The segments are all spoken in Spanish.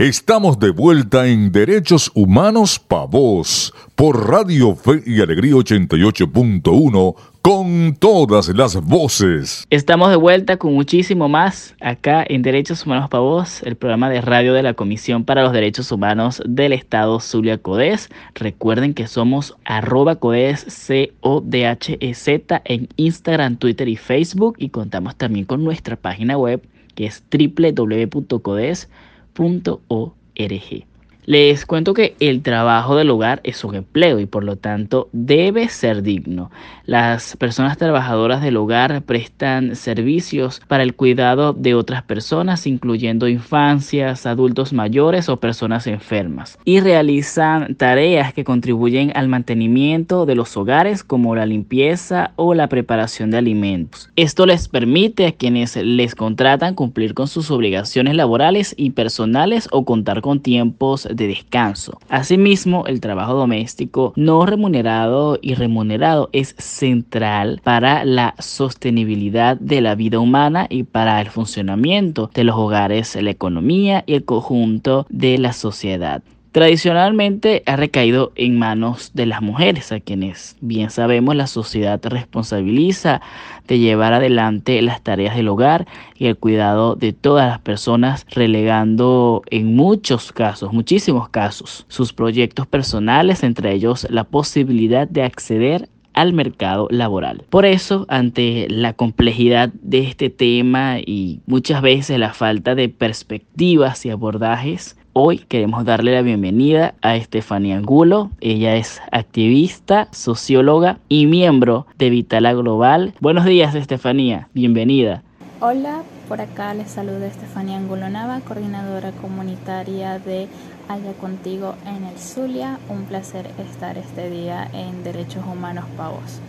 Estamos de vuelta en Derechos Humanos Pa' Vos por Radio Fe y Alegría 88.1 con todas las voces. Estamos de vuelta con muchísimo más acá en Derechos Humanos Pa' Vos, el programa de radio de la Comisión para los Derechos Humanos del Estado Zulia Codes. Recuerden que somos arroba Codes C-O-D-H-E-Z en Instagram, Twitter y Facebook y contamos también con nuestra página web que es www.codes.com .org. Les cuento que el trabajo del hogar es un empleo y por lo tanto debe ser digno. Las personas trabajadoras del hogar prestan servicios para el cuidado de otras personas, incluyendo infancias, adultos mayores o personas enfermas, y realizan tareas que contribuyen al mantenimiento de los hogares como la limpieza o la preparación de alimentos. Esto les permite a quienes les contratan cumplir con sus obligaciones laborales y personales o contar con tiempos de descanso. Asimismo, el trabajo doméstico no remunerado y remunerado es central para la sostenibilidad de la vida humana y para el funcionamiento de los hogares, la economía y el conjunto de la sociedad tradicionalmente ha recaído en manos de las mujeres, a quienes bien sabemos la sociedad responsabiliza de llevar adelante las tareas del hogar y el cuidado de todas las personas, relegando en muchos casos, muchísimos casos, sus proyectos personales, entre ellos la posibilidad de acceder al mercado laboral. Por eso, ante la complejidad de este tema y muchas veces la falta de perspectivas y abordajes, Hoy queremos darle la bienvenida a Estefanía Angulo. Ella es activista, socióloga y miembro de Vitala Global. Buenos días, Estefanía. Bienvenida. Hola, por acá les saluda Estefanía Angulo Nava, coordinadora comunitaria de Haya Contigo en el Zulia. Un placer estar este día en Derechos Humanos Pavos.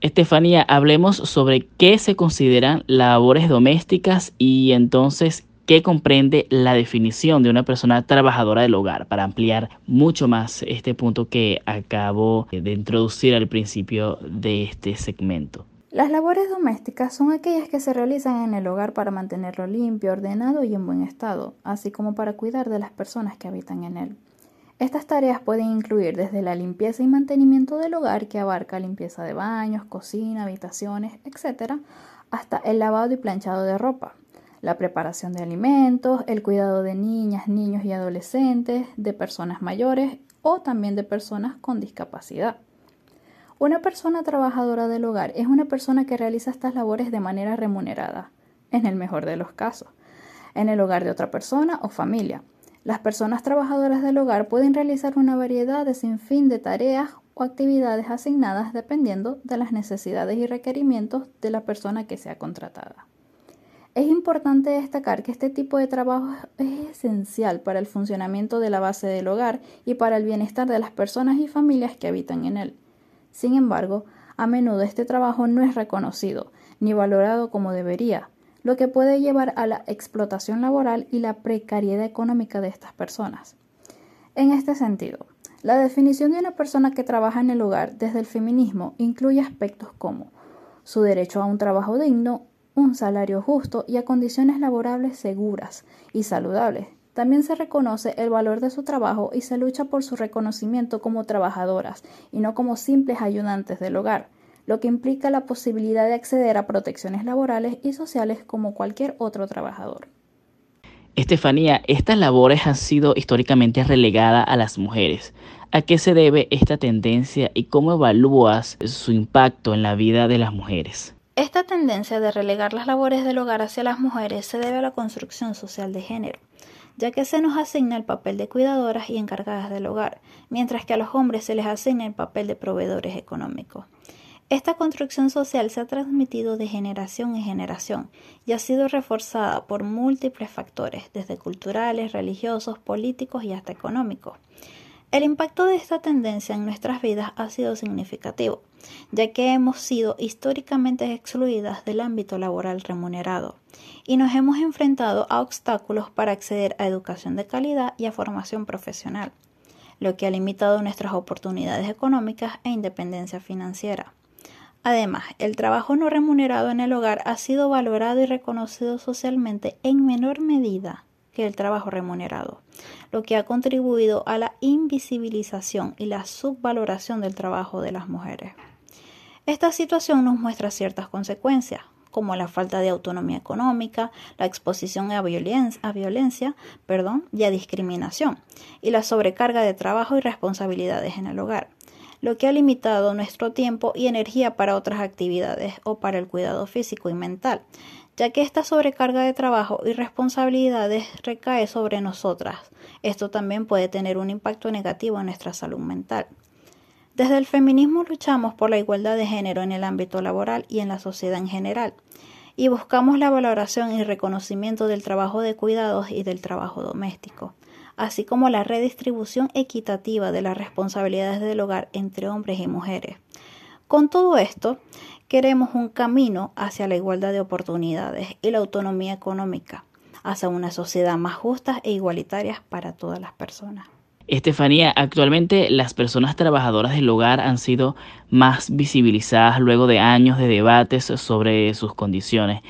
Estefanía, hablemos sobre qué se consideran labores domésticas y entonces ¿Qué comprende la definición de una persona trabajadora del hogar para ampliar mucho más este punto que acabo de introducir al principio de este segmento. Las labores domésticas son aquellas que se realizan en el hogar para mantenerlo limpio, ordenado y en buen estado, así como para cuidar de las personas que habitan en él. Estas tareas pueden incluir desde la limpieza y mantenimiento del hogar, que abarca limpieza de baños, cocina, habitaciones, etc., hasta el lavado y planchado de ropa, la preparación de alimentos, el cuidado de niñas, niños y adolescentes, de personas mayores o también de personas con discapacidad. Una persona trabajadora del hogar es una persona que realiza estas labores de manera remunerada, en el mejor de los casos, en el hogar de otra persona o familia. Las personas trabajadoras del hogar pueden realizar una variedad de sinfín de tareas o actividades asignadas dependiendo de las necesidades y requerimientos de la persona que sea contratada. Es importante destacar que este tipo de trabajo es esencial para el funcionamiento de la base del hogar y para el bienestar de las personas y familias que habitan en él. Sin embargo, a menudo este trabajo no es reconocido ni valorado como debería, lo que puede llevar a la explotación laboral y la precariedad económica de estas personas. En este sentido, la definición de una persona que trabaja en el hogar desde el feminismo incluye aspectos como su derecho a un trabajo digno, un salario justo y a condiciones laborables seguras y saludables. También se reconoce el valor de su trabajo y se lucha por su reconocimiento como trabajadoras y no como simples ayudantes del hogar, lo que implica la posibilidad de acceder a protecciones laborales y sociales como cualquier otro trabajador. Estefanía, estas labores han sido históricamente relegadas a las mujeres. ¿A qué se debe esta tendencia y cómo evalúas su impacto en la vida de las mujeres? Esta tendencia de relegar las labores del hogar hacia las mujeres se debe a la construcción social de género, ya que se nos asigna el papel de cuidadoras y encargadas del hogar, mientras que a los hombres se les asigna el papel de proveedores económicos. Esta construcción social se ha transmitido de generación en generación y ha sido reforzada por múltiples factores, desde culturales, religiosos, políticos y hasta económicos. El impacto de esta tendencia en nuestras vidas ha sido significativo, ya que hemos sido históricamente excluidas del ámbito laboral remunerado y nos hemos enfrentado a obstáculos para acceder a educación de calidad y a formación profesional, lo que ha limitado nuestras oportunidades económicas e independencia financiera. Además, el trabajo no remunerado en el hogar ha sido valorado y reconocido socialmente en menor medida el trabajo remunerado, lo que ha contribuido a la invisibilización y la subvaloración del trabajo de las mujeres. Esta situación nos muestra ciertas consecuencias, como la falta de autonomía económica, la exposición a violencia, a violencia perdón, y a discriminación, y la sobrecarga de trabajo y responsabilidades en el hogar, lo que ha limitado nuestro tiempo y energía para otras actividades o para el cuidado físico y mental, ya que esta sobrecarga de trabajo y responsabilidades recae sobre nosotras. Esto también puede tener un impacto negativo en nuestra salud mental. Desde el feminismo luchamos por la igualdad de género en el ámbito laboral y en la sociedad en general, y buscamos la valoración y reconocimiento del trabajo de cuidados y del trabajo doméstico, así como la redistribución equitativa de las responsabilidades del hogar entre hombres y mujeres. Con todo esto, queremos un camino hacia la igualdad de oportunidades y la autonomía económica, hacia una sociedad más justa e igualitaria para todas las personas. Estefanía, actualmente las personas trabajadoras del hogar han sido más visibilizadas luego de años de debates sobre sus condiciones.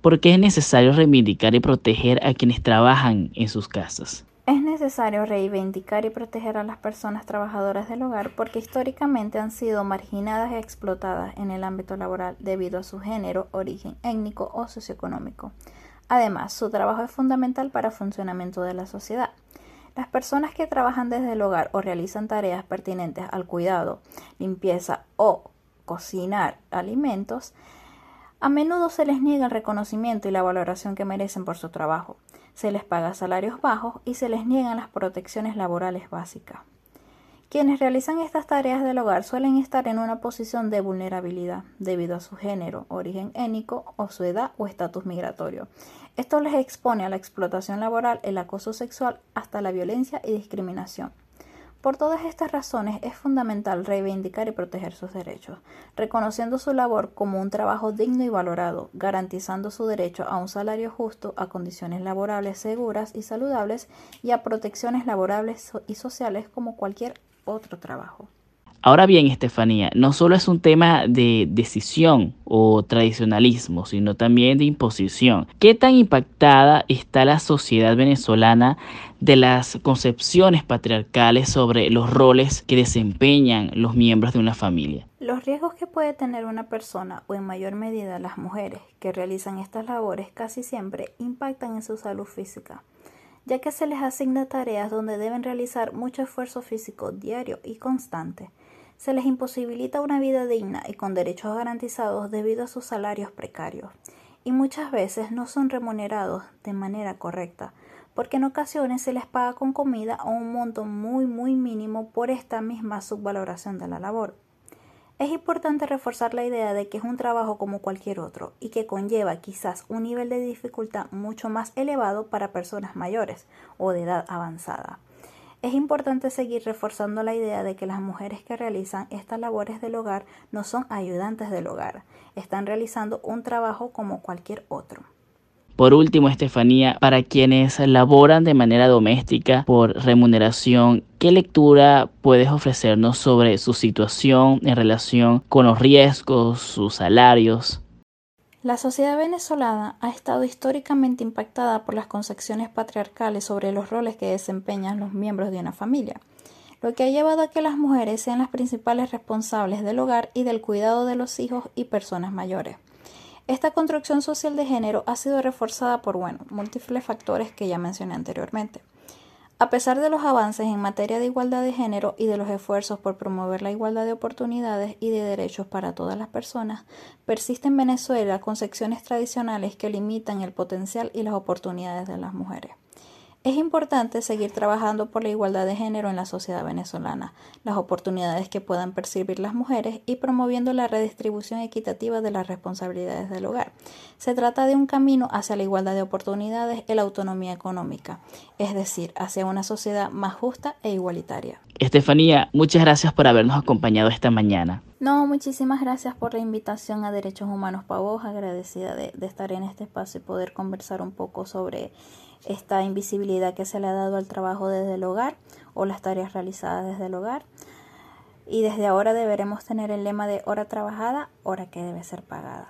¿Por qué es necesario reivindicar y proteger a quienes trabajan en sus casas? Es necesario reivindicar y proteger a las personas trabajadoras del hogar porque históricamente han sido marginadas y explotadas en el ámbito laboral debido a su género, origen étnico o socioeconómico. Además, su trabajo es fundamental para el funcionamiento de la sociedad. Las personas que trabajan desde el hogar o realizan tareas pertinentes al cuidado, limpieza o cocinar alimentos, a menudo se les niega el reconocimiento y la valoración que merecen por su trabajo, se les paga salarios bajos y se les niegan las protecciones laborales básicas. Quienes realizan estas tareas del hogar suelen estar en una posición de vulnerabilidad debido a su género, origen étnico o su edad o estatus migratorio. Esto les expone a la explotación laboral, el acoso sexual, hasta la violencia y discriminación. Por todas estas razones es fundamental reivindicar y proteger sus derechos, reconociendo su labor como un trabajo digno y valorado, garantizando su derecho a un salario justo, a condiciones laborales seguras y saludables y a protecciones laborales y sociales como cualquier otro trabajo. Ahora bien, Estefanía, no solo es un tema de decisión o tradicionalismo, sino también de imposición. ¿Qué tan impactada está la sociedad venezolana de las concepciones patriarcales sobre los roles que desempeñan los miembros de una familia? Los riesgos que puede tener una persona o en mayor medida las mujeres que realizan estas labores casi siempre impactan en su salud física ya que se les asigna tareas donde deben realizar mucho esfuerzo físico diario y constante. Se les imposibilita una vida digna y con derechos garantizados debido a sus salarios precarios, y muchas veces no son remunerados de manera correcta, porque en ocasiones se les paga con comida a un monto muy muy mínimo por esta misma subvaloración de la labor. Es importante reforzar la idea de que es un trabajo como cualquier otro y que conlleva quizás un nivel de dificultad mucho más elevado para personas mayores o de edad avanzada. Es importante seguir reforzando la idea de que las mujeres que realizan estas labores del hogar no son ayudantes del hogar, están realizando un trabajo como cualquier otro. Por último, Estefanía, para quienes laboran de manera doméstica por remuneración, ¿qué lectura puedes ofrecernos sobre su situación en relación con los riesgos, sus salarios? La sociedad venezolana ha estado históricamente impactada por las concepciones patriarcales sobre los roles que desempeñan los miembros de una familia, lo que ha llevado a que las mujeres sean las principales responsables del hogar y del cuidado de los hijos y personas mayores. Esta construcción social de género ha sido reforzada por, múltiples factores que ya mencioné anteriormente. A pesar de los avances en materia de igualdad de género y de los esfuerzos por promover la igualdad de oportunidades y de derechos para todas las personas, persisten en Venezuela concepciones tradicionales que limitan el potencial y las oportunidades de las mujeres. Es importante seguir trabajando por la igualdad de género en la sociedad venezolana, las oportunidades que puedan percibir las mujeres y promoviendo la redistribución equitativa de las responsabilidades del hogar. Se trata de un camino hacia la igualdad de oportunidades y la autonomía económica, es decir, hacia una sociedad más justa e igualitaria. Estefanía, muchas gracias por habernos acompañado esta mañana. No, muchísimas gracias por la invitación a Derechos Humanos Pavos, agradecida de, de estar en este espacio y poder conversar un poco sobre esta invisibilidad que se le ha dado al trabajo desde el hogar o las tareas realizadas desde el hogar. Y desde ahora deberemos tener el lema de hora trabajada, hora que debe ser pagada.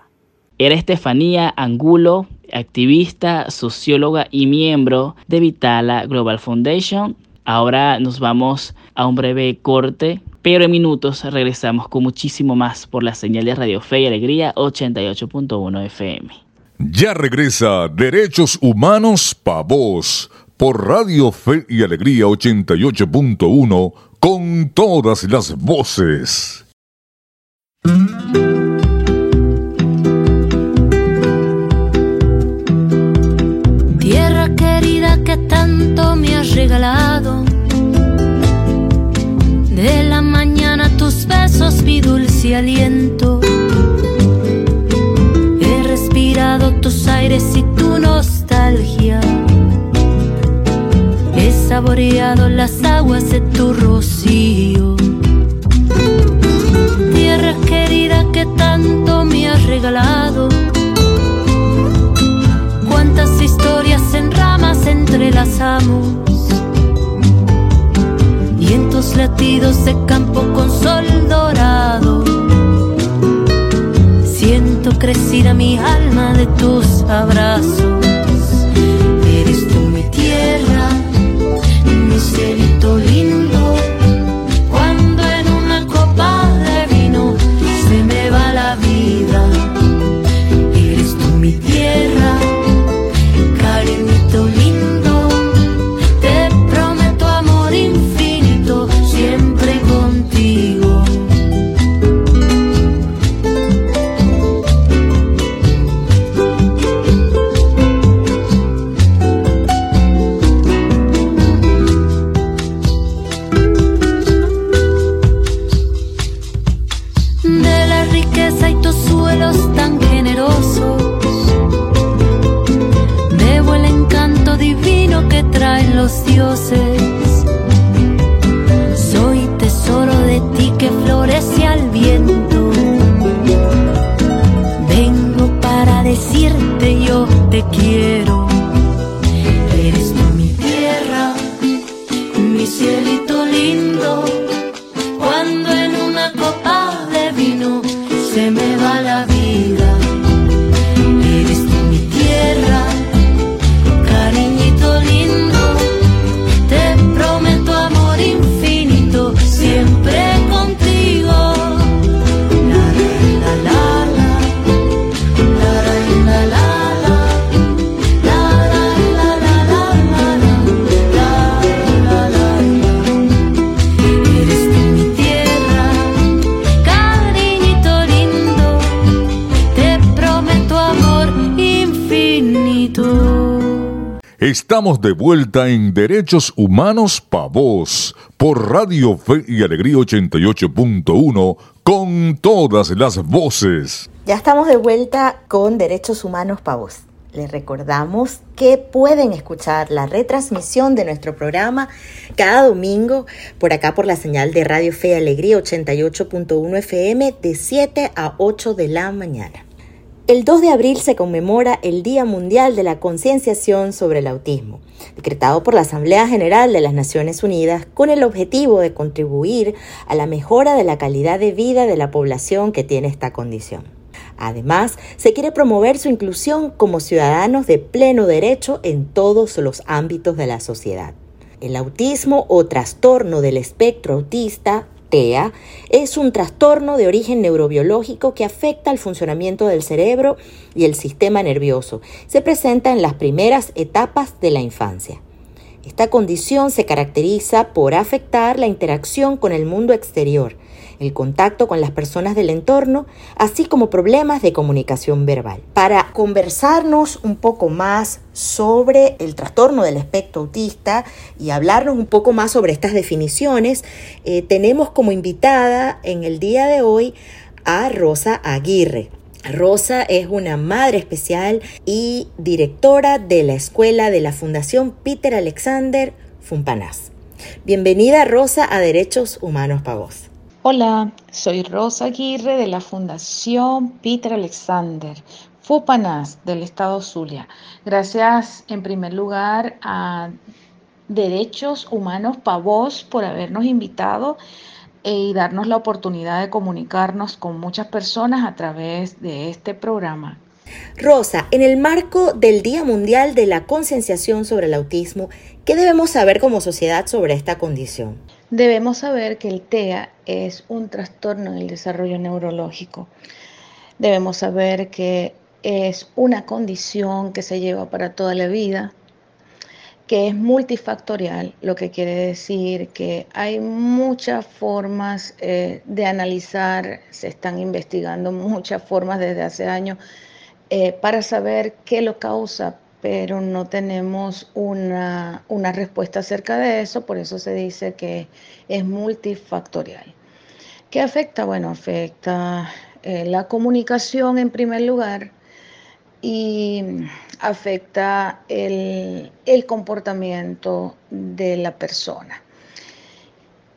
Era Estefanía Angulo, activista, socióloga y miembro de Vitala Global Foundation. Ahora nos vamos a un breve corte, pero en minutos regresamos con muchísimo más por la señal de Radio Fe y Alegría 88.1 FM. Ya regresa Derechos Humanos Pa' Vos por Radio Fe y Alegría 88.1 con todas las voces. Tierra querida que tanto me has regalado. De la mañana tus besos, mi dulce aliento. Las aguas de tu rocío. Tierra querida que tanto me has regalado. Cuántas historias en ramas entrelazamos. Y en latidos de campo con sol dorado. Siento crecida mi alma de tus abrazos. Cielito lindo. Estamos de vuelta en Derechos Humanos Pa' Vos por Radio Fe y Alegría 88.1 con todas las voces. Ya estamos de vuelta con Derechos Humanos Pa' Vos. Les recordamos que pueden escuchar la retransmisión de nuestro programa cada domingo por acá por la señal de Radio Fe y Alegría 88.1 FM de 7 a 8 de la mañana. El 2 de abril se conmemora el Día Mundial de la Concienciación sobre el Autismo, decretado por la Asamblea General de las Naciones Unidas con el objetivo de contribuir a la mejora de la calidad de vida de la población que tiene esta condición. Además, se quiere promover su inclusión como ciudadanos de pleno derecho en todos los ámbitos de la sociedad. El autismo o trastorno del espectro autista Es un trastorno de origen neurobiológico que afecta al funcionamiento del cerebro y el sistema nervioso. Se presenta en las primeras etapas de la infancia. Esta condición se caracteriza por afectar la interacción con el mundo exterior, el contacto con las personas del entorno, así como problemas de comunicación verbal. Para conversarnos un poco más sobre el trastorno del espectro autista y hablarnos un poco más sobre estas definiciones, eh, tenemos como invitada en el día de hoy a Rosa Aguirre. Rosa es una madre especial y directora de la escuela de la Fundación Peter Alexander Fumpanás. Bienvenida Rosa a Derechos Humanos para vos. Hola, soy Rosa Aguirre de la Fundación Peter Alexander, FUPANAS del Estado Zulia. Gracias en primer lugar a Derechos Humanos Pavos por habernos invitado y darnos la oportunidad de comunicarnos con muchas personas a través de este programa. Rosa, en el marco del Día Mundial de la Concienciación sobre el Autismo, ¿qué debemos saber como sociedad sobre esta condición? Debemos saber que el TEA es un trastorno del desarrollo neurológico. Debemos saber que es una condición que se lleva para toda la vida, que es multifactorial, lo que quiere decir que hay muchas formas eh, de analizar, se están investigando muchas formas desde hace años eh, para saber qué lo causa, pero no tenemos una, respuesta acerca de eso, por eso se dice que es multifactorial. ¿Qué afecta? Bueno, afecta eh, la comunicación en primer lugar, y afecta el, comportamiento de la persona.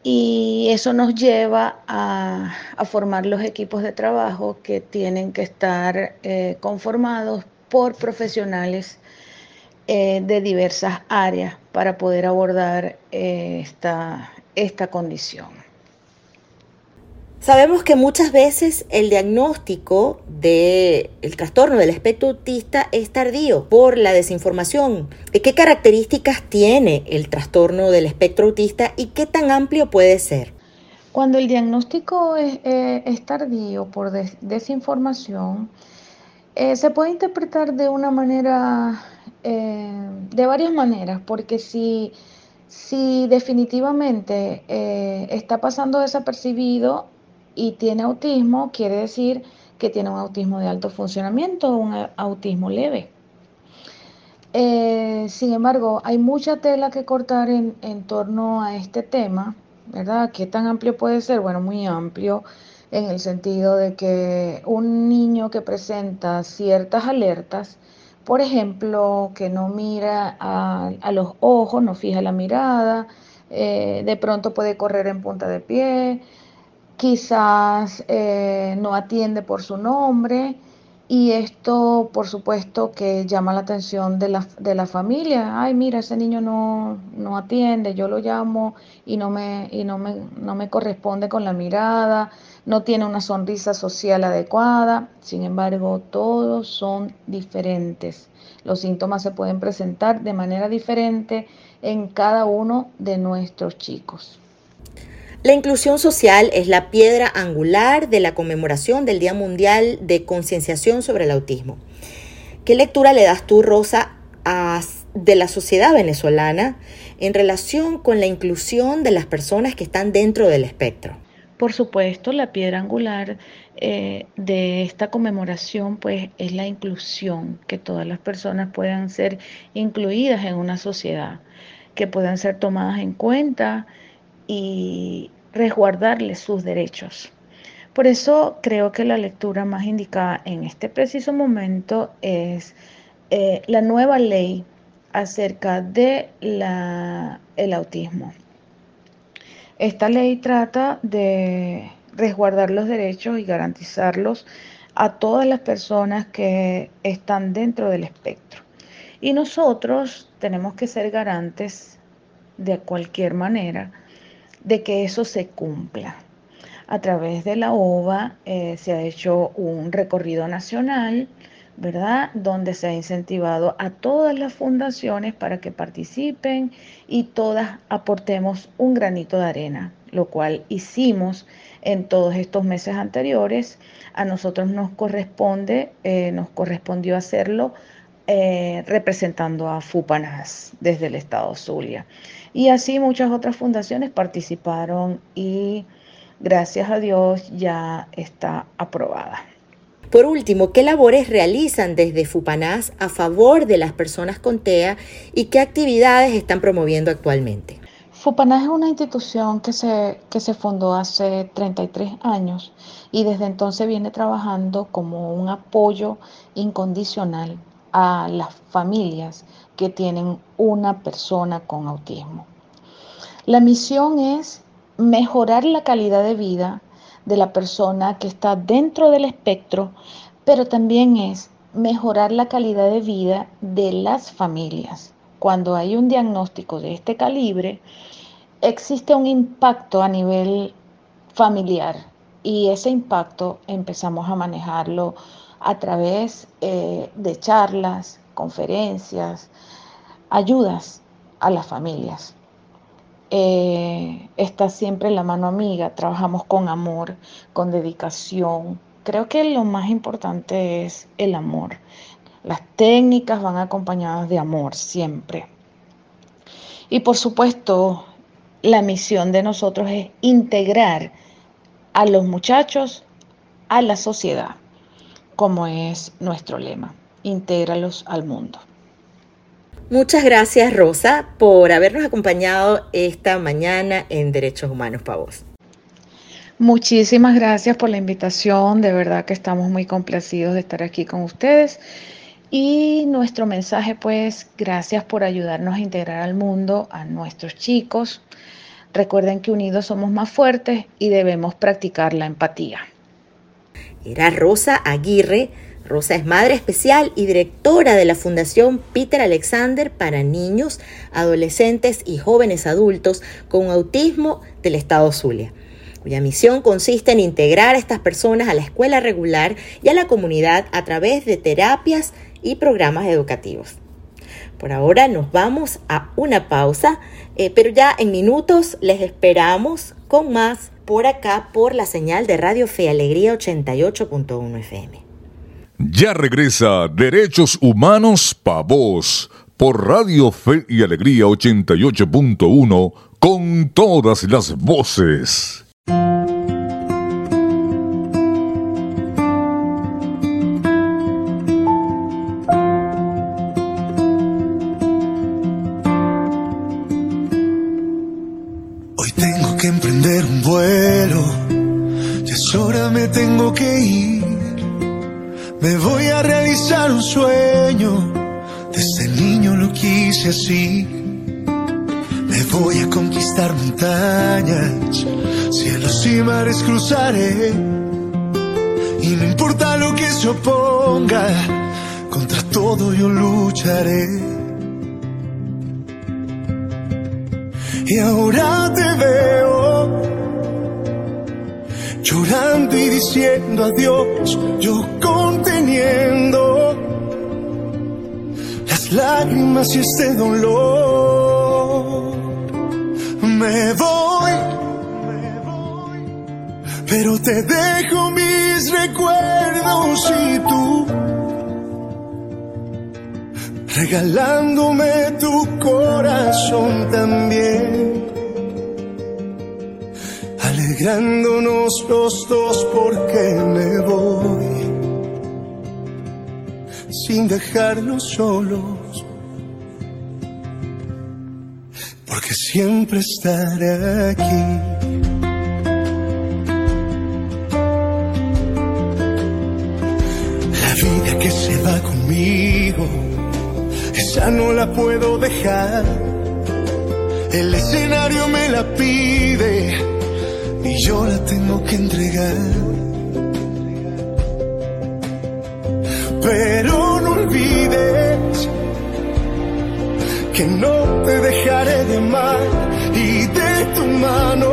Y eso nos lleva a, formar los equipos de trabajo que tienen que estar eh, conformados por profesionales eh, de diversas áreas para poder abordar eh, esta, esta condición. Sabemos que muchas veces el diagnóstico del trastorno del espectro autista es tardío por la desinformación. ¿Qué características tiene el trastorno del espectro autista y qué tan amplio puede ser? Cuando el diagnóstico es, eh, tardío por desinformación, eh, se puede interpretar de una manera, eh, de varias maneras, porque si, si definitivamente está pasando desapercibido, y tiene autismo, quiere decir que tiene un autismo de alto funcionamiento o un autismo leve. Eh, sin embargo, hay mucha tela que cortar en, en, torno a este tema, ¿verdad? ¿Qué tan amplio puede ser? Bueno, muy amplio en el sentido de que un niño que presenta ciertas alertas, por ejemplo, que no mira a, los ojos, no fija la mirada, eh, de pronto puede correr en punta de pie, quizás eh, no atiende por su nombre y esto por supuesto que llama la atención de la, de la familia. Ay, mira, ese niño no, no, atiende, yo lo llamo y, no me, y no, me, no me corresponde con la mirada, no tiene una sonrisa social adecuada. Sin embargo, todos son diferentes. Los síntomas se pueden presentar de manera diferente en cada uno de nuestros chicos. La inclusión social es la piedra angular de la conmemoración del Día Mundial de Concienciación sobre el Autismo. ¿Qué lectura le das tú, Rosa, de la sociedad venezolana en relación con la inclusión de las personas que están dentro del espectro? Por supuesto, la piedra angular eh, de esta conmemoración pues es la inclusión, que todas las personas puedan ser incluidas en una sociedad, que puedan ser tomadas en cuenta y resguardarles sus derechos. Por eso creo que la lectura más indicada en este preciso momento es eh, la nueva ley acerca de el autismo. Esta ley trata de resguardar los derechos y garantizarlos a todas las personas que están dentro del espectro. Y nosotros tenemos que ser garantes de cualquier manera de que eso se cumpla. A través de la OVA eh, se ha hecho un recorrido nacional, ¿verdad? Donde se ha incentivado a todas las fundaciones para que participen y todas aportemos un granito de arena, lo cual hicimos en todos estos meses anteriores. A nosotros nos corresponde, eh, nos correspondió hacerlo eh, representando a FUPANAS desde el estado Zulia. Y así muchas otras fundaciones participaron y gracias a Dios ya está aprobada. Por último, ¿qué labores realizan desde FUPANAS a favor de las personas con TEA y qué actividades están promoviendo actualmente? FUPANAS es una institución que se, que se fundó hace 33 años y desde entonces viene trabajando como un apoyo incondicional a las familias que tienen una persona con autismo. La misión es mejorar la calidad de vida de la persona que está dentro del espectro, pero también es mejorar la calidad de vida de las familias. Cuando hay un diagnóstico de este calibre, existe un impacto a nivel familiar y ese impacto empezamos a manejarlo a través eh, de charlas, conferencias, ayudas a las familias. Eh, está siempre la mano amiga, trabajamos con amor, con dedicación. Creo que lo más importante es el amor. Las técnicas van acompañadas de amor siempre. Y por supuesto, la misión de nosotros es integrar a los muchachos a la sociedad, como es nuestro lema, intégralos al mundo. Muchas gracias Rosa por habernos acompañado esta mañana en Derechos Humanos para Vos. Muchísimas gracias por la invitación, de verdad que estamos muy complacidos de estar aquí con ustedes. Y nuestro mensaje, pues, gracias por ayudarnos a integrar al mundo, a nuestros chicos. Recuerden que unidos somos más fuertes y debemos practicar la empatía. Era Rosa Aguirre, Rosa es madre especial y directora de la Fundación Peter Alexander para niños, adolescentes y jóvenes adultos con autismo del estado Zulia, cuya misión consiste en integrar a estas personas a la escuela regular y a la comunidad a través de terapias y programas educativos. Por ahora nos vamos a una pausa, eh, pero ya en minutos les esperamos con más por acá por la señal de Radio Fe Alegría 88.1 FM. Ya regresa Derechos Humanos Pa' Vos por Radio Fe y Alegría 88.1 con todas las voces. Me tengo que ir me voy a realizar un sueño, desde niño lo quise así. Me voy a conquistar montañas, cielos y mares cruzaré. Y no importa lo que se oponga, contra todo yo lucharé. Y ahora te veo llorando y diciendo adiós, yo conteniendo las lágrimas y este dolor. Me voy, pero te dejo mis recuerdos y tú regalándome tu corazón también alegrándonos los dos porque me voy sin dejarlos solos, porque siempre estaré aquí. La vida que se va conmigo, esa no la puedo dejar. El escenario me la pide yo la tengo que entregar. Pero no olvides que no te dejaré de amar y de tu mano.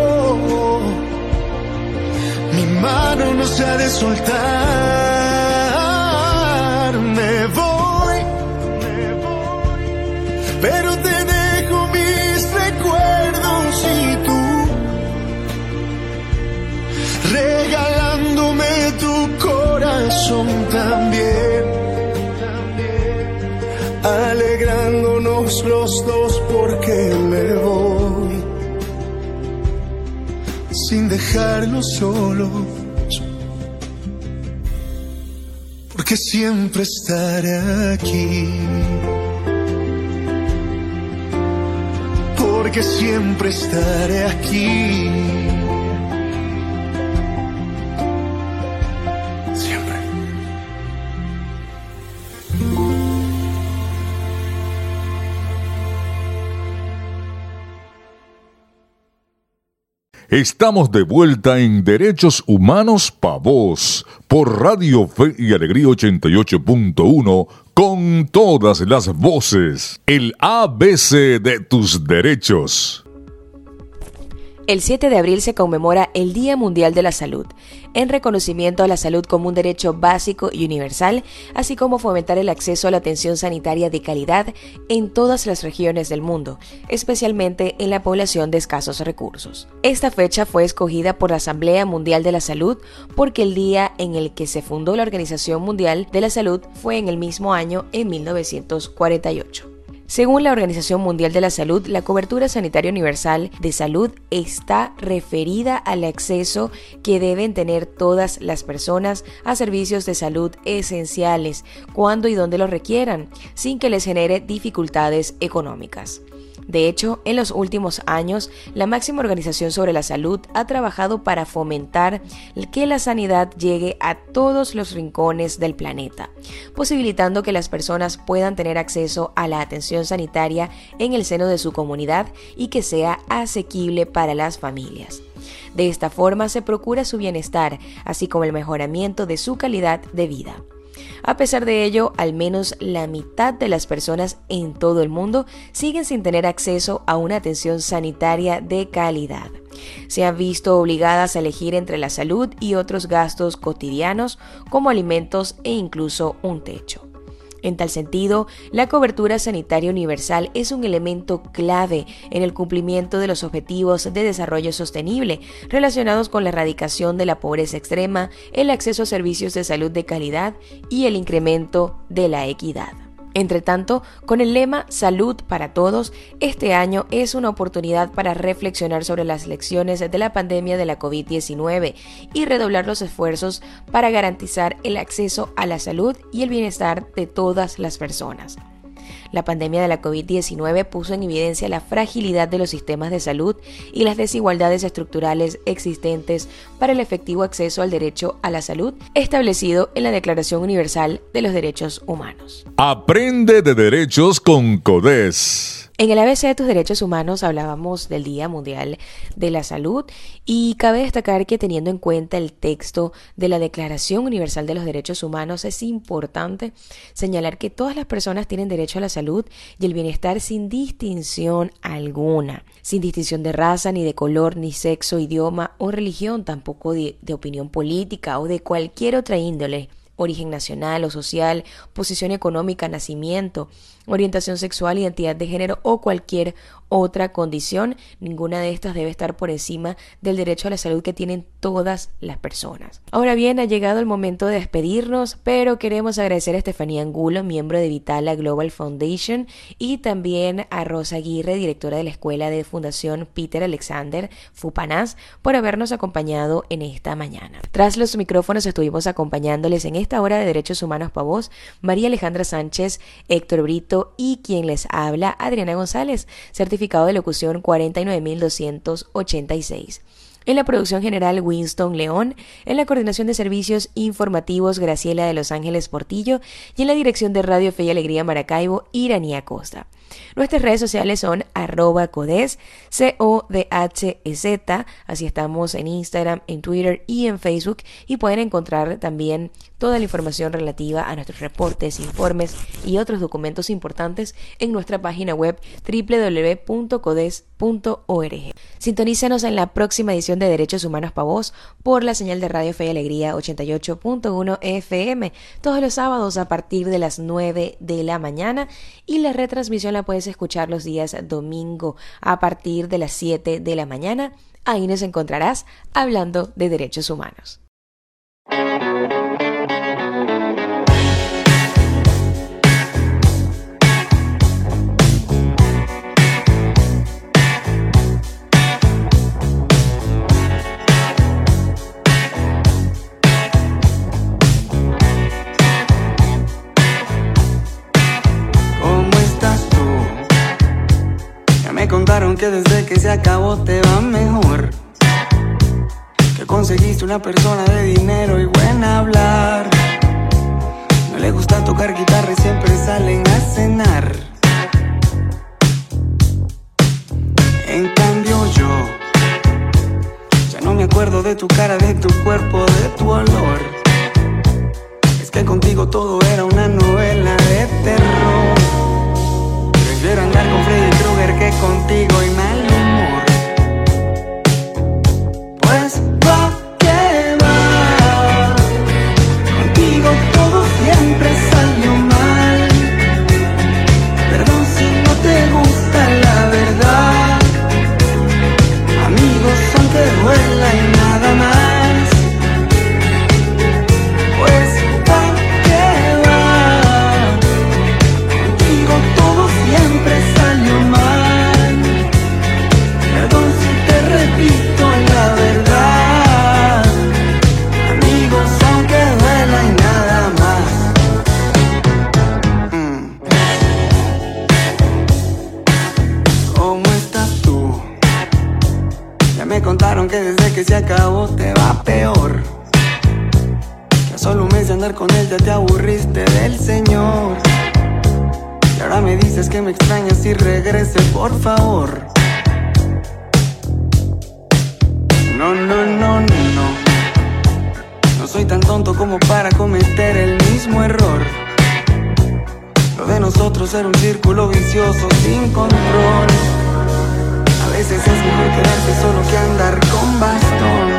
Mi mano no se ha de soltar. Corazón también, alegrándonos los dos porque me voy, sin dejarlos solos, porque siempre estaré aquí. Porque siempre estaré aquí. Estamos de vuelta en Derechos Humanos Pa' Vos por Radio Fe y Alegría 88.1 con todas las voces. El ABC de tus derechos. El 7 de abril se conmemora el Día Mundial de la Salud, en reconocimiento a la salud como un derecho básico y universal, así como fomentar el acceso a la atención sanitaria de calidad en todas las regiones del mundo, especialmente en la población de escasos recursos. Esta fecha fue escogida por la Asamblea Mundial de la Salud porque el día en el que se fundó la Organización Mundial de la Salud fue en el mismo año, en 1948. Según la Organización Mundial de la Salud, la cobertura sanitaria universal de salud está referida al acceso que deben tener todas las personas a servicios de salud esenciales cuando y donde lo requieran, sin que les genere dificultades económicas. De hecho, en los últimos años, la máxima organización sobre la salud ha trabajado para fomentar que la sanidad llegue a todos los rincones del planeta, posibilitando que las personas puedan tener acceso a la atención sanitaria en el seno de su comunidad y que sea asequible para las familias. De esta forma se procura su bienestar, así como el mejoramiento de su calidad de vida. A pesar de ello, al menos la mitad de las personas en todo el mundo siguen sin tener acceso a una atención sanitaria de calidad. Se han visto obligadas a elegir entre la salud y otros gastos cotidianos como alimentos e incluso un techo. En tal sentido, la cobertura sanitaria universal es un elemento clave en el cumplimiento de los objetivos de desarrollo sostenible relacionados con la erradicación de la pobreza extrema, el acceso a servicios de salud de calidad y el incremento de la equidad. Entre tanto, con el lema Salud para Todos, este año es una oportunidad para reflexionar sobre las lecciones de la pandemia de la COVID-19 y redoblar los esfuerzos para garantizar el acceso a la salud y el bienestar de todas las personas. La pandemia de la COVID-19 puso en evidencia la fragilidad de los sistemas de salud y las desigualdades estructurales existentes para el efectivo acceso al derecho a la salud establecido en la Declaración Universal de los Derechos Humanos. Aprende de derechos con CODES. En el ABC de tus derechos humanos hablábamos del Día Mundial de la Salud y cabe destacar que teniendo en cuenta el texto de la Declaración Universal de los Derechos Humanos es importante señalar que todas las personas tienen derecho a la salud y el bienestar sin distinción alguna, sin distinción de raza, ni de color, ni sexo, idioma o religión, tampoco de, de opinión política o de cualquier otra índole origen nacional o social, posición económica, nacimiento, orientación sexual, identidad de género o cualquier otra condición, ninguna de estas debe estar por encima del derecho a la salud que tienen todas las personas. Ahora bien, ha llegado el momento de despedirnos, pero queremos agradecer a Estefanía Angulo, miembro de Vitala Global Foundation, y también a Rosa Aguirre, directora de la Escuela de Fundación Peter Alexander, FUPANAS, por habernos acompañado en esta mañana. Tras los micrófonos estuvimos acompañándoles en esta hora de Derechos Humanos para vos, María Alejandra Sánchez, Héctor Brito y quien les habla, Adriana González, certificado de locución 49286. En la producción general Winston León, en la coordinación de servicios informativos Graciela de Los Ángeles Portillo y en la dirección de Radio Fe y Alegría Maracaibo Iranía Costa. Nuestras redes sociales son arroba codes, C-O-D-H-E-Z, así estamos en Instagram, en Twitter y en Facebook y pueden encontrar también toda la información relativa a nuestros reportes, informes y otros documentos importantes en nuestra página web www.codes.org. Sintonízanos en la próxima edición de Derechos Humanos para Vos por la señal de Radio Fe y Alegría 88.1 FM todos los sábados a partir de las 9 de la mañana y la retransmisión la puedes escuchar los días domingo a partir de las 7 de la mañana. Ahí nos encontrarás hablando de derechos humanos. Desde que se acabó te va mejor. Que conseguiste una persona de dinero y buena hablar. No le gusta tocar guitarra y siempre salen a cenar. En cambio yo ya no me acuerdo de tu cara, de tu cuerpo, de tu olor. Es que contigo todo era una novela de terror. Prefiero andar con Freddy Krueger que contigo y mal que me extrañas y regrese, por favor. No, no, no, no, no. No soy tan tonto como para cometer el mismo error. Lo de nosotros era un círculo vicioso sin control. A veces es mejor quedarse solo que andar con bastón.